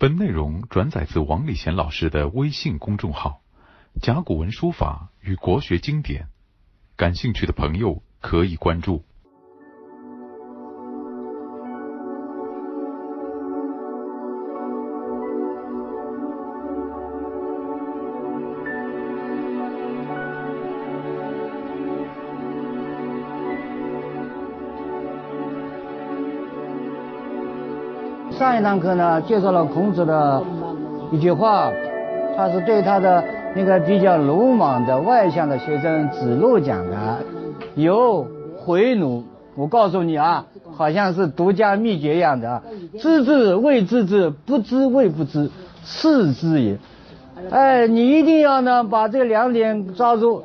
本内容转载自王礼贤老师的微信公众号《甲骨文书法与国学经典》，感兴趣的朋友可以关注。这堂课呢，介绍了孔子的一句话，他是对他的那个比较鲁莽的外向的学生子路讲的。有回奴，我告诉你啊，好像是独家秘诀一样的。知之谓知之，不知谓不知，是知也。哎，你一定要呢把这两点抓住。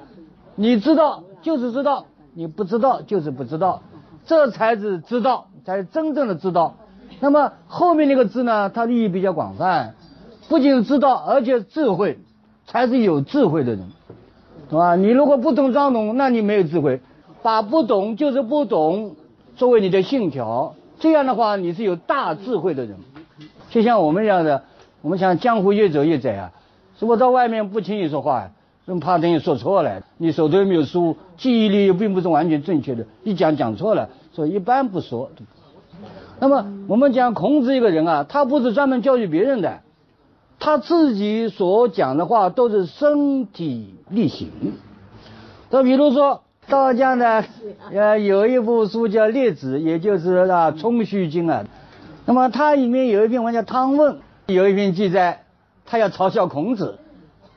你知道就是知道，你不知道就是不知道，这才是知道，才是真正的知道。那么后面那个字呢？它意义比较广泛，不仅知道，而且智慧，才是有智慧的人，懂吧？你如果不懂装懂，那你没有智慧。把不懂就是不懂作为你的信条，这样的话你是有大智慧的人。就像我们这样的，我们想江湖越走越窄啊，如果到外面不轻易说话，又怕等于说错了，你手头又没有书，记忆力又并不是完全正确的，一讲讲错了，所以一般不说。那么我们讲孔子一个人啊，他不是专门教育别人的，他自己所讲的话都是身体力行。就比如说道家呢，呃，有一部书叫《列子》，也就是啊《冲虚经》啊。那么它里面有一篇文叫《汤问》，有一篇记载，他要嘲笑孔子，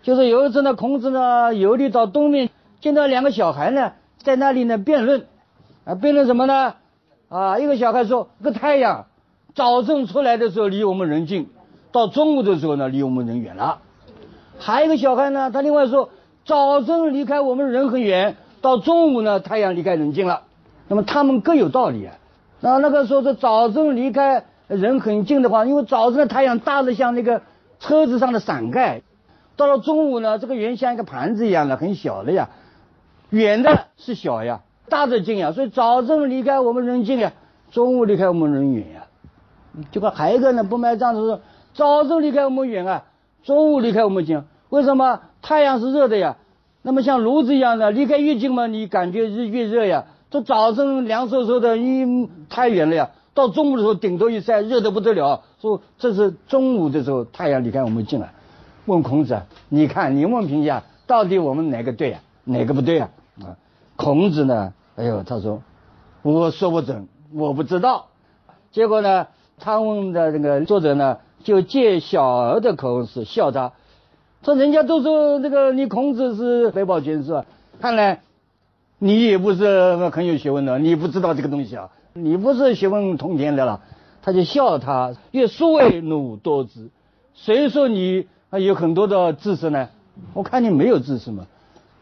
就是有一次呢，孔子呢游历到东面，见到两个小孩呢在那里呢辩论，啊，辩论什么呢？啊，一个小孩说：“这个太阳早晨出来的时候离我们人近，到中午的时候呢离我们人远了。”还有一个小孩呢，他另外说：“早晨离开我们人很远，到中午呢太阳离开人近了。”那么他们各有道理啊。那那个说是早晨离开人很近的话，因为早晨的太阳大的像那个车子上的伞盖，到了中午呢，这个圆像一个盘子一样的很小的呀，远的是小呀。大的近呀，所以早晨离开我们人近呀，中午离开我们人远呀。这个还有一个呢，不卖账的说，早晨离开我们远啊，中午离开我们近。为什么？太阳是热的呀，那么像炉子一样的，离开越近嘛，你感觉是越热呀。这早晨凉飕飕的，你太远了呀，到中午的时候顶头一晒，热得不得了。说这是中午的时候太阳离开我们近了。问孔子，你看你问评价，到底我们哪个对啊？哪个不对啊？啊，孔子呢？哎呦，他说，我说不准，我不知道。结果呢，汤问的那个作者呢，就借小儿的口是笑他，说人家都说这个你孔子是怀抱全书，看来你也不是很有学问的，你不知道这个东西啊，你不是学问通天的了。他就笑他，越殊为努多知。谁说你有很多的知识呢？我看你没有知识嘛。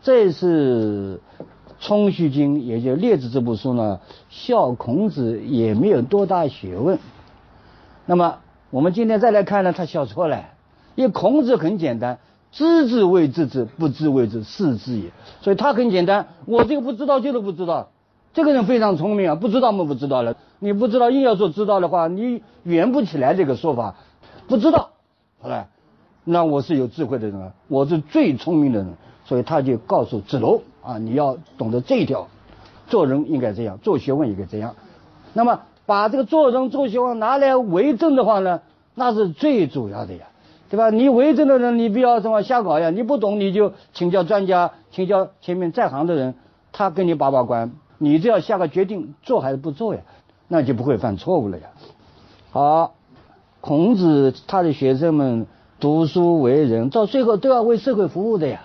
这是。《冲虚经》也就《列子》这部书呢，笑孔子也没有多大学问。那么我们今天再来看呢，他笑错了。因为孔子很简单，知之谓知之，不知谓之，是知也。所以他很简单，我这个不知道就是不知道。这个人非常聪明啊，不知道嘛不知道了。你不知道硬要说知道的话，你圆不起来这个说法。不知道，好了，那我是有智慧的人啊，我是最聪明的人。所以他就告诉子路啊，你要懂得这一条，做人应该这样，做学问应该这样。那么把这个做人做学问拿来为政的话呢，那是最主要的呀，对吧？你为政的人，你不要什么瞎搞呀，你不懂你就请教专家，请教前面在行的人，他跟你把把关，你只要下个决定，做还是不做呀，那就不会犯错误了呀。好，孔子他的学生们读书为人，到最后都要为社会服务的呀。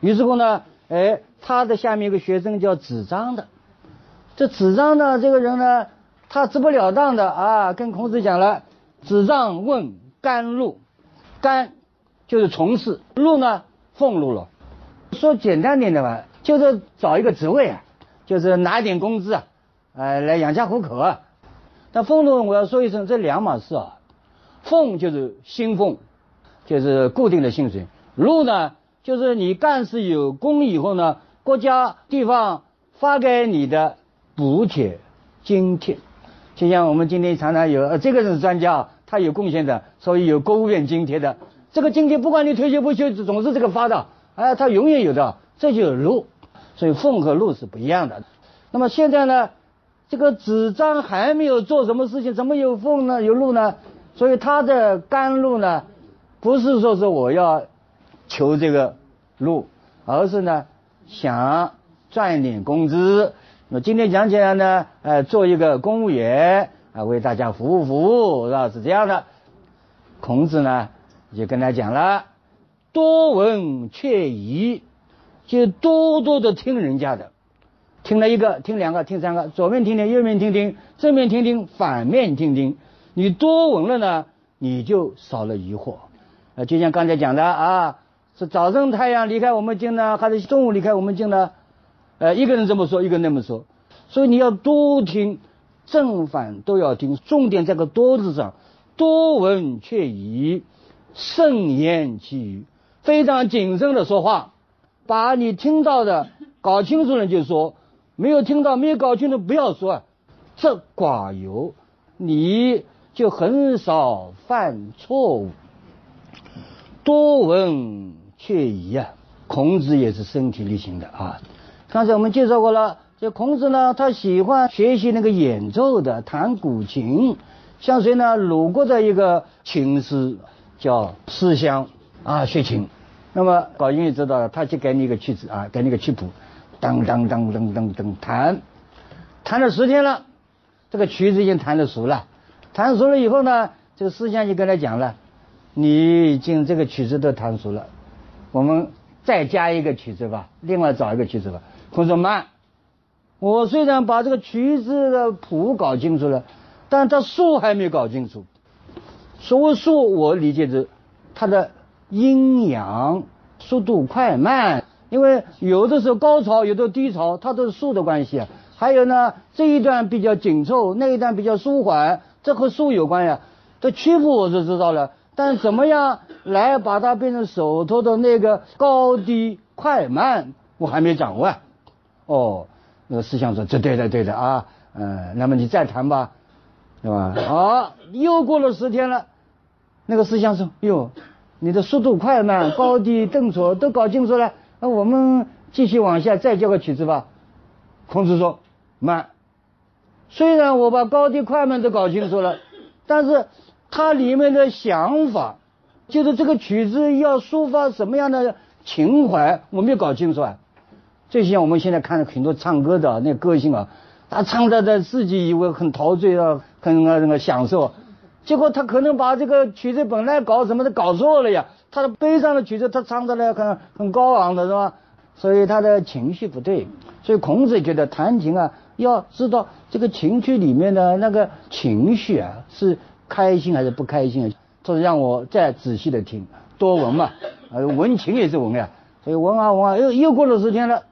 于是乎呢，哎，他的下面一个学生叫子张的，这子张呢，这个人呢，他直不了当的啊，跟孔子讲了，子张问甘露，甘就是从事，禄呢俸禄了，说简单点的吧，就是找一个职位啊，就是拿一点工资啊，呃，来养家糊口啊。但俸禄我要说一声，这两码事啊，俸就是薪俸，就是固定的薪水，禄呢。就是你干事有功以后呢，国家地方发给你的补贴津贴，就像我们今天常常有，呃，这个人是专家，他有贡献的，所以有国务院津贴的。这个津贴不管你退休不休，总是这个发的，哎，他永远有的，这就是路。所以俸和禄是不一样的。那么现在呢，这个纸张还没有做什么事情，怎么有俸呢？有禄呢？所以他的甘露呢，不是说是我要求这个禄，而是呢想赚点工资。那今天讲起来呢，呃，做一个公务员啊，为大家服务服务，是吧？是这样的。孔子呢就跟他讲了，多闻却疑，就多多的听人家的，听了一个，听两个，听三个，左面听听，右面听听，正面听听，反面听听。你多闻了呢，你就少了疑惑。呃，就像刚才讲的啊，是早晨太阳离开我们境呢，还是中午离开我们境呢？呃，一个人这么说，一个人那么说，所以你要多听，正反都要听，重点在个多字上，多闻却疑，慎言其语，非常谨慎的说话，把你听到的搞清楚了就说，没有听到没有搞清楚不要说，这寡尤，你就很少犯错误，多闻却疑啊，孔子也是身体力行的啊。刚才我们介绍过了，这孔子呢，他喜欢学习那个演奏的，弹古琴。像谁呢？鲁国的一个琴师叫思乡啊，学琴。那么搞音乐知道的，他就给你一个曲子啊，给你个曲谱，当当当当当当弹，弹了十天了，这个曲子已经弹得熟了。弹熟了以后呢，这个思乡就跟他讲了，你已经这个曲子都弹熟了，我们再加一个曲子吧，另外找一个曲子吧。孔子慢，我虽然把这个曲子的谱搞清楚了，但它数还没搞清楚。所谓数，我理解是它的阴阳、速度快慢，因为有的时候高潮，有的低潮，它都是数的关系啊。还有呢，这一段比较紧凑，那一段比较舒缓，这和数有关呀。这曲谱我是知道了，但怎么样来把它变成手头的那个高低快慢，我还没掌握。哦，那个思想说这对的对的啊，嗯，那么你再谈吧，对吧？好，又过了十天了，那个思想说哟，你的速度快慢、高低顿挫都搞清楚了，那我们继续往下再教个曲子吧。孔子说慢，虽然我把高低快慢都搞清楚了，但是它里面的想法，就是这个曲子要抒发什么样的情怀，我没有搞清楚啊。就像我们现在看到很多唱歌的那歌星啊，他唱的他自己以为很陶醉啊，很那个享受，结果他可能把这个曲子本来搞什么的搞错了呀。他的悲伤的曲子他唱的呢很很高昂的是吧？所以他的情绪不对。所以孔子觉得弹琴啊，要知道这个情绪里面的那个情绪啊是开心还是不开心啊。他说让我再仔细的听，多闻嘛，呃，闻情也是闻呀。所以闻啊闻啊，又又过了十天了。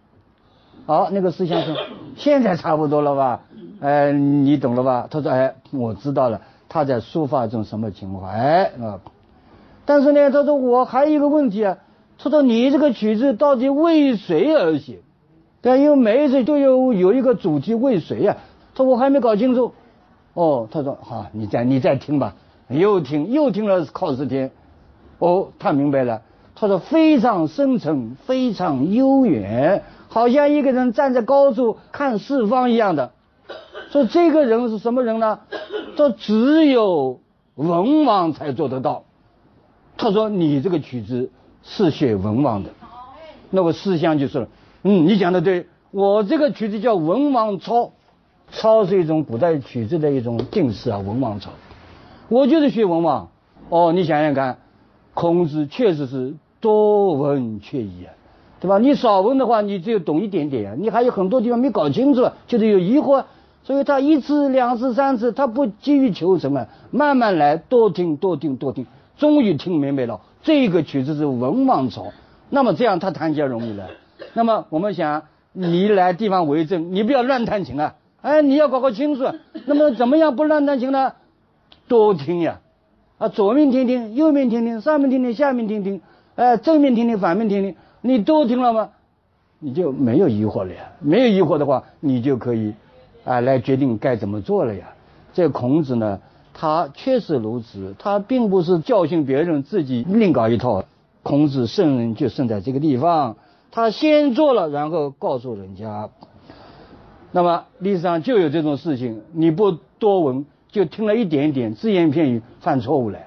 好，那个思想说，现在差不多了吧？哎，你懂了吧？他说，哎，我知道了，他在抒发一种什么情怀啊？但是呢，他说我还有一个问题啊，他说你这个曲子到底为谁而写？对，因为每一次都有有一个主题，为谁呀？他说我还没搞清楚。哦，他说好，你再你再听吧，又听又听了靠十天。哦，他明白了。他说非常深沉，非常悠远。好像一个人站在高处看四方一样的，说这个人是什么人呢？说只有文王才做得到。他说你这个曲子是写文王的，那我思想就是了，嗯，你讲的对，我这个曲子叫文王操，操是一种古代曲子的一种定式啊，文王操，我就是学文王。哦，你想想看，孔子确实是多闻却疑啊。对吧？你少问的话，你只有懂一点点，你还有很多地方没搞清楚，就是有疑惑。所以他一次、两次、三次，他不急于求什么，慢慢来，多听、多听、多听，终于听明白了。这个曲子是文王朝，那么这样他弹起来容易了。那么我们想，你来地方为证，你不要乱弹琴啊！哎，你要搞搞清楚。那么怎么样不乱弹琴呢？多听呀，啊，左面听听，右面听听，上面听听，下面听听，哎，正面听听，反面听听。你都听了吗？你就没有疑惑了呀。没有疑惑的话，你就可以啊来决定该怎么做了呀。这孔子呢，他确实如此，他并不是教训别人，自己另搞一套。孔子圣人就圣在这个地方，他先做了，然后告诉人家。那么历史上就有这种事情，你不多闻，就听了一点点只言片语，犯错误了。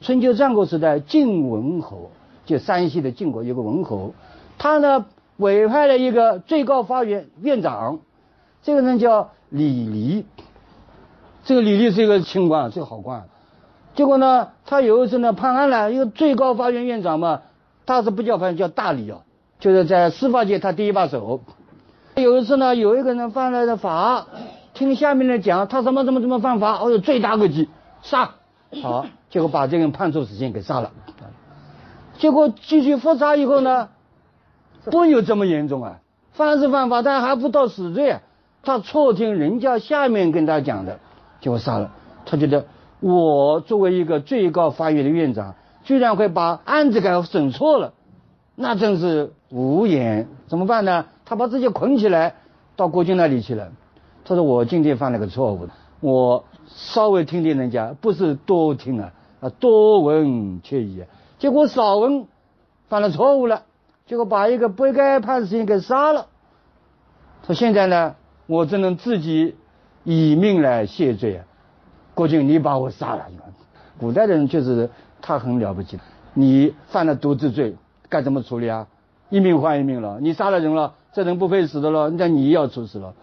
春秋战国时代，晋文侯就山西的晋国有个文侯，他呢委派了一个最高法院院长，这个人叫李黎。这个李黎是一个清官，是个好官。结果呢，他有一次呢判案了，一个最高法院院长嘛，他是不叫法院，叫大理啊，就是在司法界他第一把手。有一次呢，有一个人犯了的法，听下面的讲他什么什么什么犯法，哦哟，罪大恶极，杀，好，结果把这个人判处死刑给杀了。结果继续复查以后呢，不有这么严重啊，犯是犯法，但还不到死罪啊。他错听人家下面跟他讲的，结果杀了。他觉得。我作为一个最高法院的院长，居然会把案子给审错了，那真是无言。怎么办呢？他把自己捆起来，到国君那里去了。他说：“我今天犯了个错误，我稍微听听人家，不是多听啊，啊多闻却已。结果少闻，犯了错误了，结果把一个不该判死刑给杀了。说现在呢，我只能自己以命来谢罪啊。”国君，你把我杀了。古代的人确实他很了不起。你犯了渎职罪，该怎么处理啊？一命换一命了。你杀了人了，这人不配死的了，那你要处死了。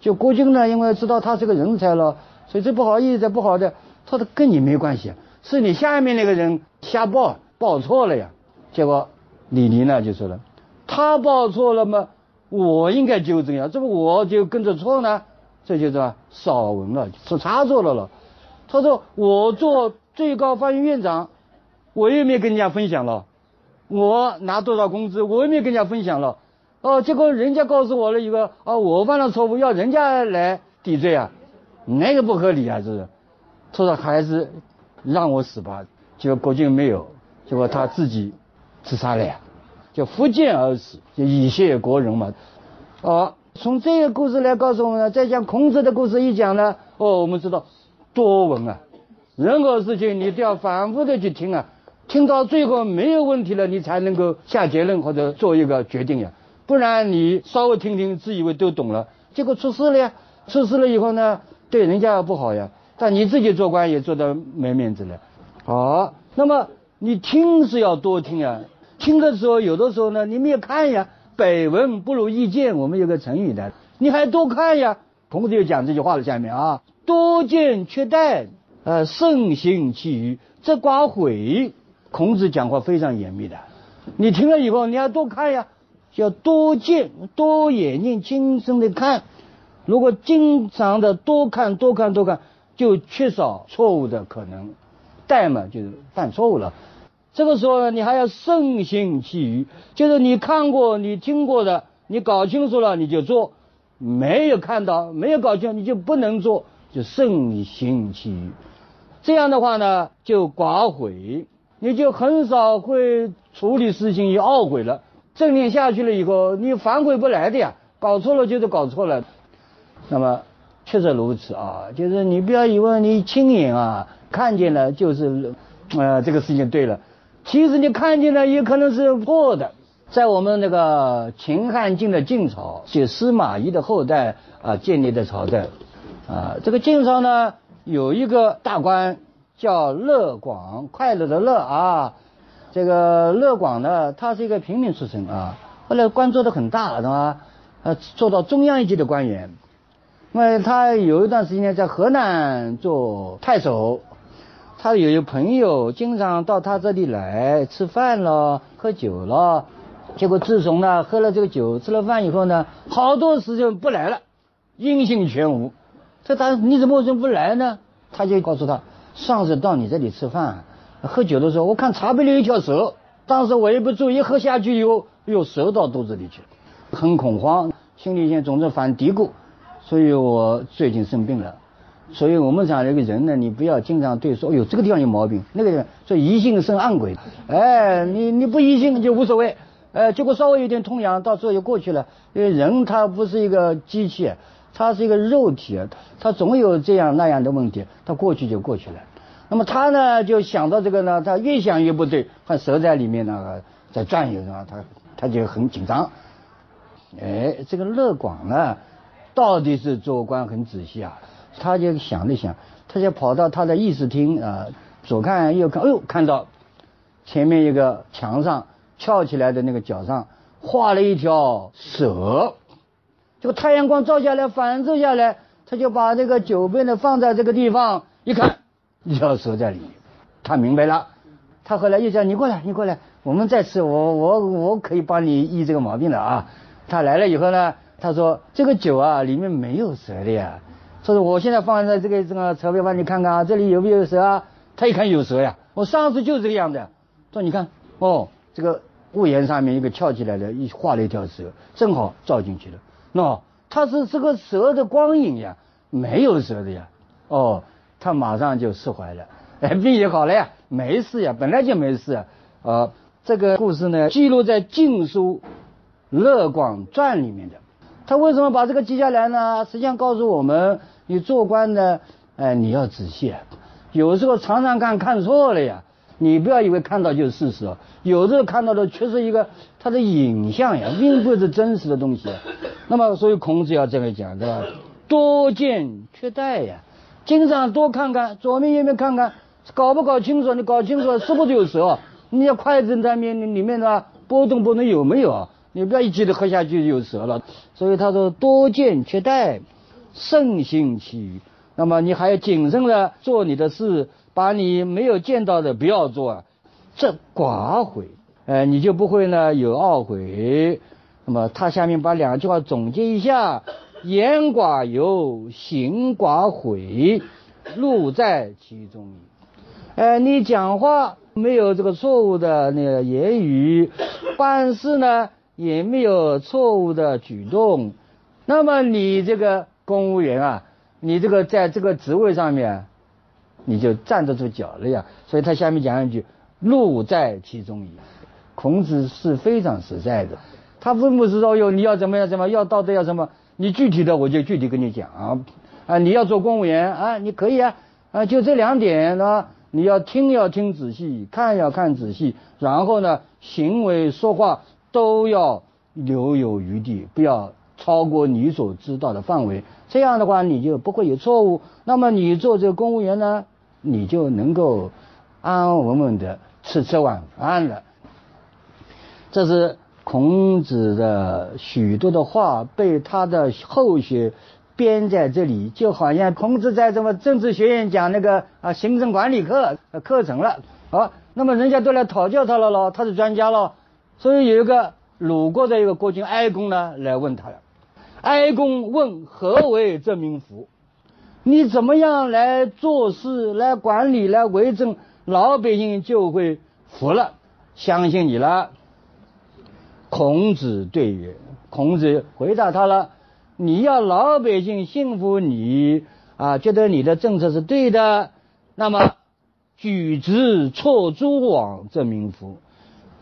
就国君呢，因为知道他是个人才了，所以这不好意思，不好的，他说跟你没关系，是你下面那个人瞎报报错了呀。结果李黎呢就说了，他报错了嘛，我应该纠正呀，这不我就跟着错呢？这就是少文了，是差错了了。他说：“我做最高法院院长，我又没跟人家分享了，我拿多少工资，我又没跟人家分享了。哦，结果人家告诉我了一个，哦，我犯了错误，要人家来抵罪啊，那个不合理啊，这是。他说还是让我死吧。结果国君没有，结果他自己自杀了呀，就福建而死，就以谢国人嘛。哦，从这个故事来告诉我们，再讲孔子的故事一讲呢，哦，我们知道。”多闻啊，任何事情你都要反复的去听啊，听到最后没有问题了，你才能够下结论或者做一个决定呀。不然你稍微听听，自以为都懂了，结果出事了呀。出事了以后呢，对人家不好呀，但你自己做官也做得没面子了。好，那么你听是要多听啊，听的时候有的时候呢，你们也看呀，百闻不如一见，我们有个成语的，你还多看呀。孔子就讲这句话了，下面啊。多见缺待，呃，慎行其余，则寡悔。孔子讲话非常严密的，你听了以后，你要多看呀，要多见，多眼睛精神的看。如果经常的多看、多看、多看，就缺少错误的可能。怠嘛，就是犯错误了。这个时候呢，你还要慎行其余，就是你看过、你听过的，你搞清楚了你就做；没有看到、没有搞清楚，你就不能做。就慎行其余，这样的话呢，就寡悔，你就很少会处理事情有懊悔了。正念下去了以后，你反悔不来的呀，搞错了就是搞错了。那么确实如此啊，就是你不要以为你亲眼啊看见了就是呃这个事情对了，其实你看见了也可能是错的。在我们那个秦汉晋的晋朝，就司马懿的后代啊建立的朝代。啊，这个晋朝呢有一个大官叫乐广，快乐的乐啊。这个乐广呢，他是一个平民出身啊，后来官做的很大，是吧？呃，做到中央一级的官员。那么他有一段时间在河南做太守，他有一个朋友经常到他这里来吃饭了、喝酒了。结果自从呢喝了这个酒、吃了饭以后呢，好多时间不来了，音信全无。这他你怎么为什么不来呢？他就告诉他，上次到你这里吃饭、喝酒的时候，我看茶杯里有一条蛇，当时我也不注意，喝下去以后，又蛇到肚子里去了，很恐慌，心里现在总是犯嘀咕，所以我最近生病了。所以我们讲这个人呢，你不要经常对说，哎呦这个地方有毛病，那个地方说疑心生暗鬼，哎，你你不疑心就无所谓，哎，结果稍微有点痛痒，到时候就过去了。因为人他不是一个机器。他是一个肉体，他总有这样那样的问题，他过去就过去了。那么他呢，就想到这个呢，他越想越不对，他蛇在里面呢在转悠是他他就很紧张。哎，这个乐广呢，到底是做官很仔细啊，他就想了想，他就跑到他的议事厅啊，左看右看，哎呦，看到前面一个墙上翘起来的那个角上画了一条蛇，这个太阳光照下来反射下来，他就把这个酒杯呢放在这个地方，一看。一条蛇在里面，他明白了。他后来又叫你过来，你过来，我们再吃。我我我可以帮你医这个毛病的啊。他来了以后呢，他说这个酒啊里面没有蛇的呀。他说我现在放在这个这个侧边帮你看看啊，这里有没有蛇啊？他一看有蛇呀，我上次就是这个样子。说你看哦，这个屋檐上面一个翘起来的，一画了一条蛇，正好照进去了。喏，它是这个蛇的光影呀，没有蛇的呀。哦。他马上就释怀了，哎，病也好了呀，没事呀，本来就没事啊。这个故事呢，记录在《晋书·乐广传》里面的。他为什么把这个记下来呢？实际上告诉我们，你做官呢，哎，你要仔细，有时候常常看看错了呀。你不要以为看到就是事实哦，有时候看到的却是一个他的影像呀，并不是真实的东西。那么，所以孔子要这么讲，对吧？多见缺殆呀。经常多看看左面右面看看，搞不搞清楚？你搞清楚是不是有蛇？你要筷子在面里面的波动波动有没有？你不要一记的喝下去就有蛇了。所以他说多见缺殆，慎行其余。那么你还要谨慎的做你的事，把你没有见到的不要做，这寡悔，呃，你就不会呢有懊悔。那么他下面把两句话总结一下。言寡尤，行寡悔，路在其中矣。哎，你讲话没有这个错误的那个言语，办事呢也没有错误的举动，那么你这个公务员啊，你这个在这个职位上面，你就站得住脚了呀。所以他下面讲一句：路在其中矣。孔子是非常实在的，他并不是说哟你要怎么样怎么要道德要什么。你具体的我就具体跟你讲啊，啊你要做公务员啊，你可以啊，啊就这两点呢，你要听要听仔细，看要看仔细，然后呢，行为说话都要留有余地，不要超过你所知道的范围，这样的话你就不会有错误。那么你做这个公务员呢，你就能够安安稳稳的吃吃晚饭了。这是。孔子的许多的话被他的后学编在这里，就好像孔子在什么政治学院讲那个啊行政管理课课程了。好，那么人家都来讨教他了咯，他是专家咯。所以有一个鲁国的一个国君哀公呢来问他了。哀公问何为这民服？你怎么样来做事、来管理、来为政，老百姓就会服了，相信你了。孔子对曰：“孔子回答他了，你要老百姓信服你啊，觉得你的政策是对的，那么举直错诸枉，则民服；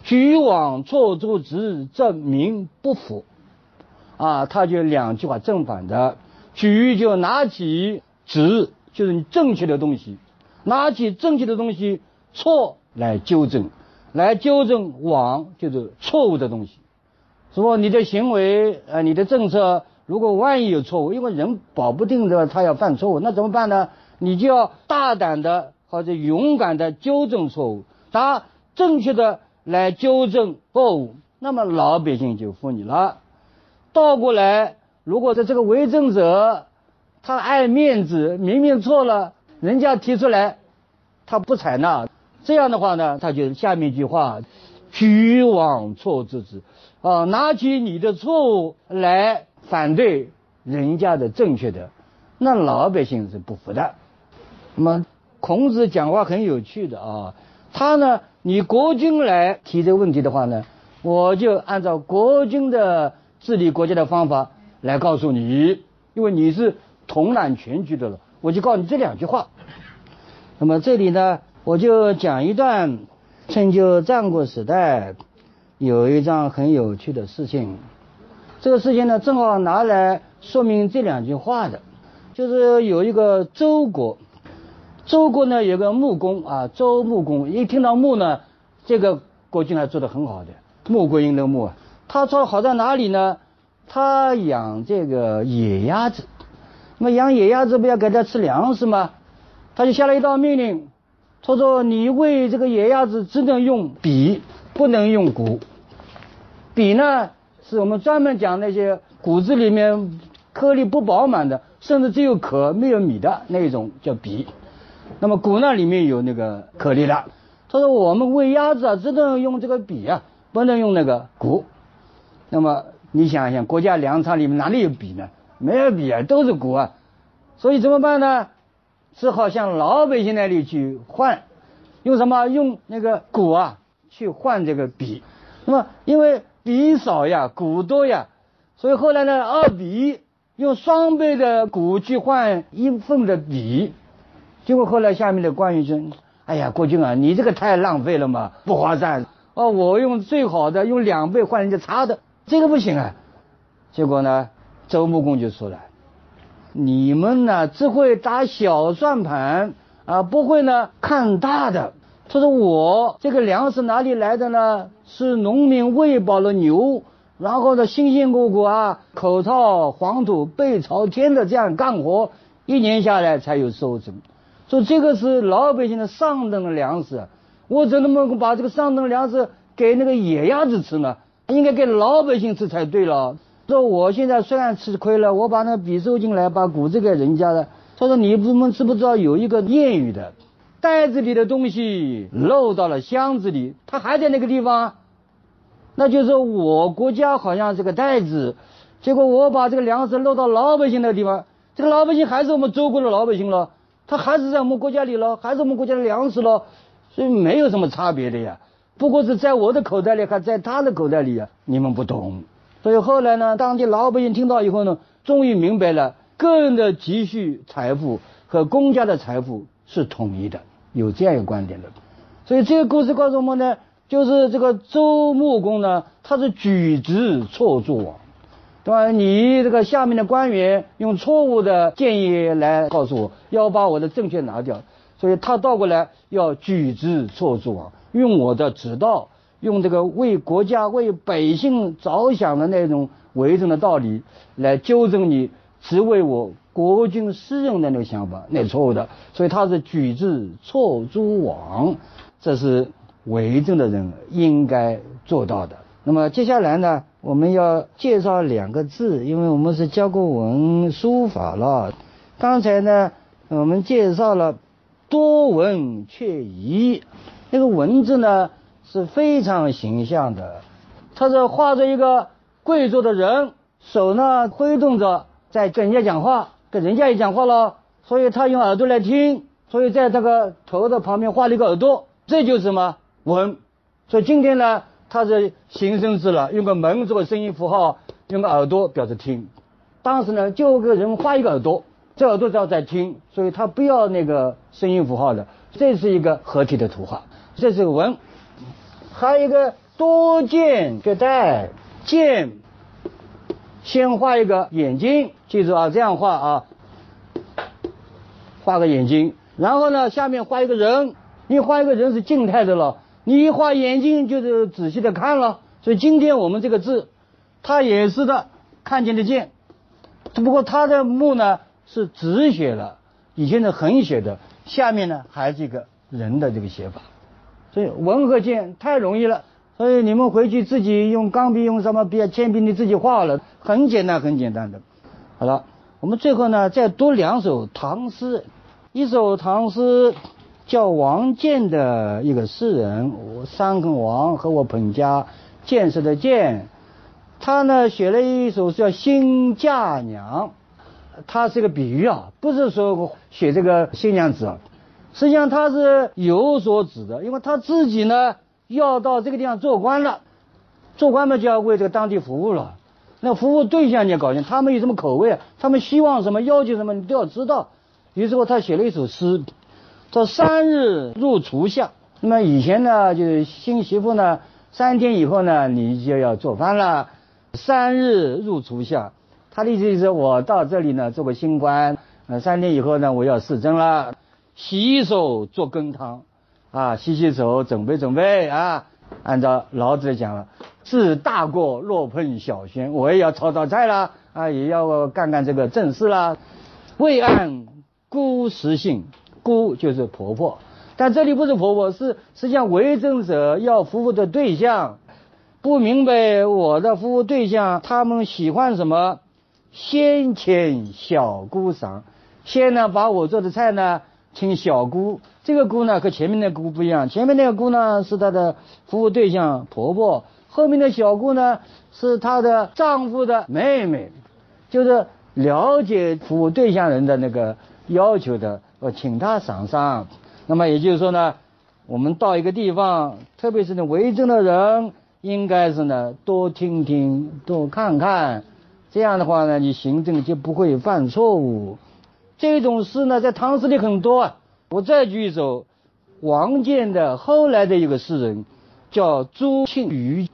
举枉错诸直，则民不服。啊，他就两句话正反的：举就拿起直，就是你正确的东西；拿起正确的东西，错来纠正。”来纠正枉就是错误的东西，说你的行为呃你的政策如果万一有错误，因为人保不定的他要犯错误，那怎么办呢？你就要大胆的或者勇敢的纠正错误，他正确的来纠正错误，那么老百姓就服你了。倒过来，如果在这个为政者他爱面子，明明错了，人家提出来他不采纳。这样的话呢，他就下面一句话：举枉错之子，啊，拿起你的错误来反对人家的正确的，那老百姓是不服的。那么孔子讲话很有趣的啊，他呢，你国君来提这个问题的话呢，我就按照国君的治理国家的方法来告诉你，因为你是统揽全局的了，我就告诉你这两句话。那么这里呢？我就讲一段春秋战国时代有一桩很有趣的事情。这个事情呢，正好拿来说明这两句话的，就是有一个周国，周国呢有个木工啊，周木工，一听到木呢，这个国君还做得很好的，木归阴的木，他做的好在哪里呢？他养这个野鸭子，那么养野鸭子不要给它吃粮食吗？他就下了一道命令，他说你喂这个野鸭子只能用笔，不能用骨。笔呢，是我们专门讲那些谷子里面颗粒不饱满的，甚至只有壳没有米的那一种叫笔。那么谷呢里面有那个颗粒的。他说我们喂鸭子啊，只能用这个笔啊，不能用那个谷。那么你想一想，国家粮仓里面哪里有笔呢？没有笔啊，都是谷啊。所以怎么办呢？只好向老百姓那里去换，用什么？用那个谷啊去换这个笔。那么因为笔少呀，谷多呀，所以后来呢，二比一用双倍的谷去换一份的笔。结果后来下面的官员说：“哎呀，国君啊，你这个太浪费了嘛，不划算。哦，我用最好的，用两倍换人家差的，这个不行啊。”结果呢，周穆公就说了。你们呢只会打小算盘啊，不会呢看大的。他说我这个粮食哪里来的呢？是农民喂饱了牛，然后呢辛辛苦苦啊，口朝黄土背朝天的这样干活，一年下来才有收成。说这个是老百姓的上等的粮食，我怎么能把这个上等粮食给那个野鸭子吃呢？应该给老百姓吃才对了。说我现在虽然吃亏了，我把那笔收进来，把谷子给人家了。他说你们知不知道有一个谚语的，袋子里的东西漏到了箱子里，它还在那个地方，那就是我国家好像这个袋子，结果我把这个粮食漏到老百姓那个地方，这个老百姓还是我们中国的老百姓了，他还是在我们国家里了，还是我们国家的粮食了，所以没有什么差别的呀。不过是在我的口袋里，还在他的口袋里呀，你们不懂。所以后来呢，当地老百姓听到以后呢，终于明白了，个人的积蓄财富和公家的财富是统一的，有这样一个观点的。所以这个故事告诉我们呢，就是这个周穆公呢，他是举直错助，对吧？你这个下面的官员用错误的建议来告诉我，要把我的正确拿掉，所以他倒过来要举直错助啊，用我的指导。用这个为国家、为百姓着想的那种为政的道理来纠正你只为我国君私人的那个想法，那是错误的。所以他是举之错诸枉，这是为政的人应该做到的。那么接下来呢，我们要介绍两个字，因为我们是教过文书法了。刚才呢，我们介绍了多闻却疑，那个文字呢？是非常形象的，他是画着一个跪坐的人，手呢挥动着，在跟人家讲话，跟人家也讲话了，所以他用耳朵来听，所以在这个头的旁边画了一个耳朵，这就是什么闻。所以今天呢，他是形声字了，用个门做个声音符号，用个耳朵表示听。当时呢，就给人画一个耳朵，这耳朵要在听，所以他不要那个声音符号的，这是一个合体的图画，这是个文。还有一个多见就带见，先画一个眼睛，记住啊，这样画啊，画个眼睛，然后呢，下面画一个人，你画一个人是静态的了，你一画眼睛就是仔细的看了，所以今天我们这个字，它也是的，看见的见，只不过它的目呢是直写了，以前的横写的，下面呢还是一个人的这个写法。所以文和剑太容易了，所以你们回去自己用钢笔、用什么笔啊、铅笔，你自己画了，很简单，很简单的。好了，我们最后呢再读两首唐诗，一首唐诗叫王建的一个诗人，我三横王和我彭家建设的建，他呢写了一首叫《新嫁娘》，他是个比喻啊，不是说写这个新娘子啊。实际上他是有所指的，因为他自己呢要到这个地方做官了，做官嘛就要为这个当地服务了。那服务对象你要搞清，他们有什么口味？他们希望什么？要求什么？你都要知道。于是乎，他写了一首诗，叫“三日入厨下”。那么以前呢，就是新媳妇呢，三天以后呢，你就要做饭了。三日入厨下，他的意思就是我到这里呢做个新官，呃，三天以后呢我要试政了，洗手做羹汤，啊，洗洗手，准备准备啊。按照老子讲了，治大国若烹小鲜，我也要炒炒菜啦，啊，也要干干这个正事啦。未按姑实性，姑就是婆婆，但这里不是婆婆，是实际上为政者要服务的对象。不明白我的服务对象，他们喜欢什么？先请小姑赏，先呢把我做的菜呢请小姑。这个姑呢和前面那个姑不一样，前面那个姑呢是她的服务对象婆婆，后面的小姑呢是她的丈夫的妹妹，就是了解服务对象人的那个要求的，我请她赏赏。那么也就是说呢，我们到一个地方，特别是那为政的人。应该是呢，多听听，多看看，这样的话呢，你行政就不会犯错误。这种事呢，在唐诗里很多啊。我再举一首王建的后来的一个诗人，叫朱庆余。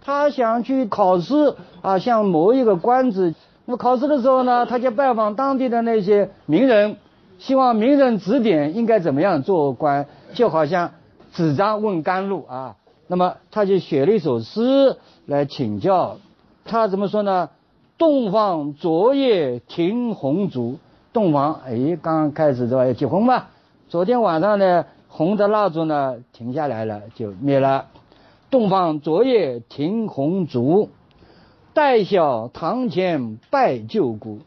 他想去考试啊，像某一个官职。那么考试的时候呢，他就拜访当地的那些名人，希望名人指点应该怎么样做官，就好像纸张问甘露啊。那么他就写了一首诗来请教，他怎么说呢？洞房昨夜停红烛，洞房哎，刚刚开始对吧？要结婚嘛？昨天晚上呢，红的蜡烛呢停下来了，就灭了。洞房昨夜停红烛，待晓堂前拜舅姑。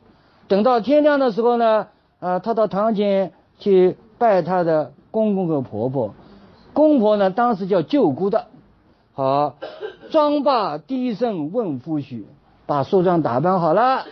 等到天亮的时候呢，啊，他到堂前去拜他的公公和婆婆。公婆呢，当时叫舅姑的，好，妆罢低声问夫婿，把梳妆打扮好了，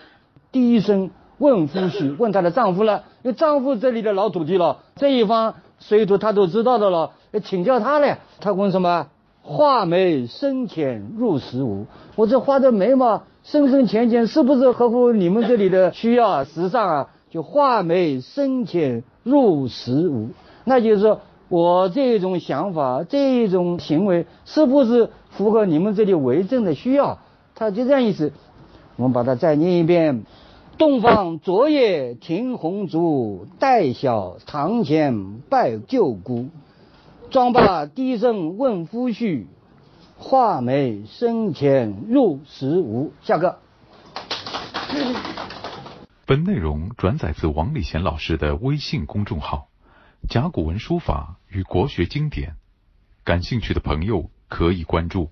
低声问夫婿，问她的丈夫了，因为丈夫这里的老土地了，这一方水土他都知道的了，请教他了。他问什么？画眉深浅入时无？我这画的眉毛深深浅浅，是不是合乎你们这里的需要啊？时尚啊？就画眉深浅入时无？那就是说。我这种想法，这种行为，是不是符合你们这里为政的需要？他就这样意思。我们把它再念一遍：东方昨夜停红烛，待晓堂前拜舅姑。妆罢低声问夫婿，画眉深浅入时无。下课。本内容转载自王礼贤老师的微信公众号。甲骨文书法与国学经典，感兴趣的朋友可以关注。